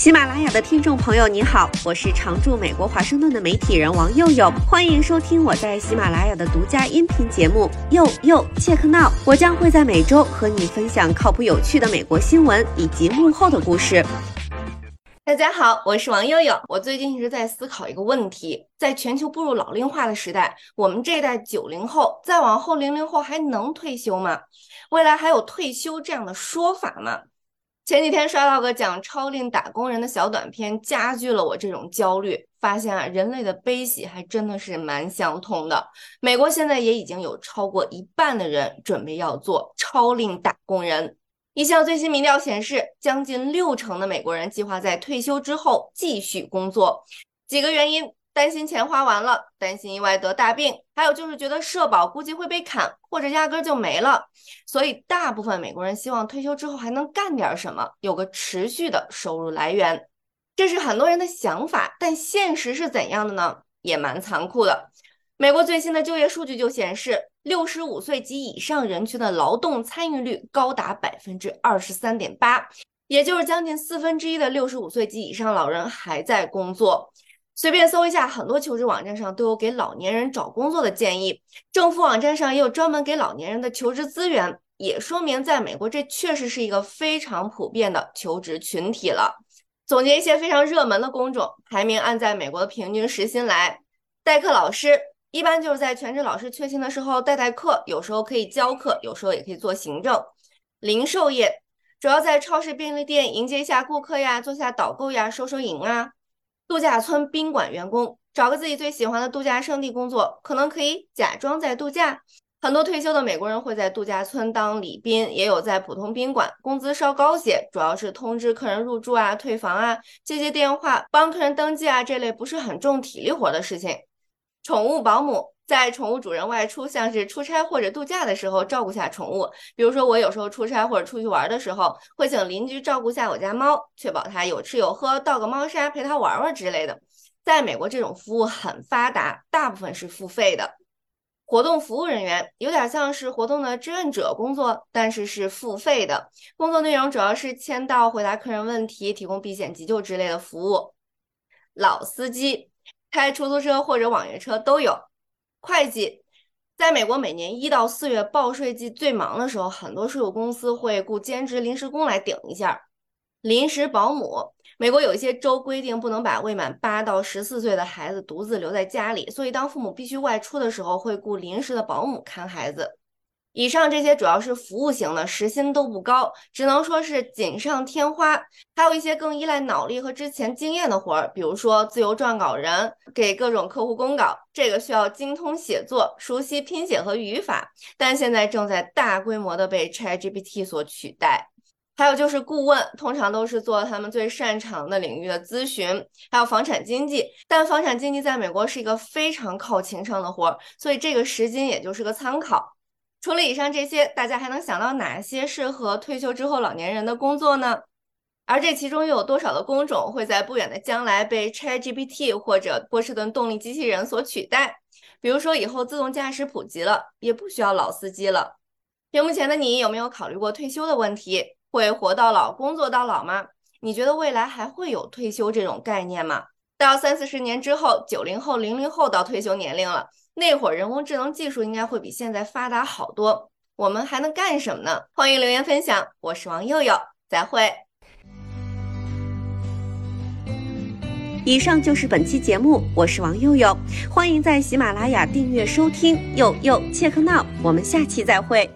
喜马拉雅的听众朋友，你好，我是常驻美国华盛顿的媒体人王佑佑，欢迎收听我在喜马拉雅的独家音频节目《佑佑切克闹》，我将会在每周和你分享靠谱有趣的美国新闻以及幕后的故事。大家好，我是王佑佑。我最近一直在思考一个问题：在全球步入老龄化的时代，我们这一代九零后，再往后零零后还能退休吗？未来还有退休这样的说法吗？前几天刷到个讲超龄打工人的小短片，加剧了我这种焦虑。发现啊，人类的悲喜还真的是蛮相通的。美国现在也已经有超过一半的人准备要做超龄打工人。一项最新民调显示，将近六成的美国人计划在退休之后继续工作。几个原因。担心钱花完了，担心意外得大病，还有就是觉得社保估计会被砍，或者压根儿就没了。所以，大部分美国人希望退休之后还能干点什么，有个持续的收入来源。这是很多人的想法，但现实是怎样的呢？也蛮残酷的。美国最新的就业数据就显示，六十五岁及以上人群的劳动参与率高达百分之二十三点八，也就是将近四分之一的六十五岁及以上老人还在工作。随便搜一下，很多求职网站上都有给老年人找工作的建议，政府网站上也有专门给老年人的求职资源，也说明在美国这确实是一个非常普遍的求职群体了。总结一些非常热门的工种，排名按在美国的平均时薪来。代课老师一般就是在全职老师缺勤的时候代代课，有时候可以教课，有时候也可以做行政。零售业主要在超市、便利店迎接一下顾客呀，做下导购呀，收收银啊。度假村宾馆员工找个自己最喜欢的度假胜地工作，可能可以假装在度假。很多退休的美国人会在度假村当礼宾，也有在普通宾馆，工资稍高些，主要是通知客人入住啊、退房啊、接接电话、帮客人登记啊这类不是很重体力活的事情。宠物保姆在宠物主人外出，像是出差或者度假的时候，照顾下宠物。比如说我有时候出差或者出去玩的时候，会请邻居照顾下我家猫，确保它有吃有喝，倒个猫砂陪它玩玩之类的。在美国，这种服务很发达，大部分是付费的。活动服务人员有点像是活动的志愿者工作，但是是付费的。工作内容主要是签到、回答客人问题、提供避险急救之类的服务。老司机。开出租车或者网约车都有。会计，在美国每年一到四月报税季最忙的时候，很多税务公司会雇兼职临时工来顶一下。临时保姆，美国有一些州规定不能把未满八到十四岁的孩子独自留在家里，所以当父母必须外出的时候，会雇临时的保姆看孩子。以上这些主要是服务型的，时薪都不高，只能说是锦上添花。还有一些更依赖脑力和之前经验的活儿，比如说自由撰稿人，给各种客户公稿，这个需要精通写作、熟悉拼写和语法，但现在正在大规模的被 ChatGPT 所取代。还有就是顾问，通常都是做他们最擅长的领域的咨询，还有房产经济，但房产经济在美国是一个非常靠情商的活儿，所以这个时薪也就是个参考。除了以上这些，大家还能想到哪些适合退休之后老年人的工作呢？而这其中又有多少的工种会在不远的将来被 ChatGPT 或者波士顿动力机器人所取代？比如说以后自动驾驶普及了，也不需要老司机了。屏幕前的你有没有考虑过退休的问题？会活到老，工作到老吗？你觉得未来还会有退休这种概念吗？到三四十年之后，九零后、零零后到退休年龄了。那会儿人工智能技术应该会比现在发达好多，我们还能干什么呢？欢迎留言分享。我是王佑佑，再会。以上就是本期节目，我是王佑佑，欢迎在喜马拉雅订阅收听。佑佑切克闹，我们下期再会。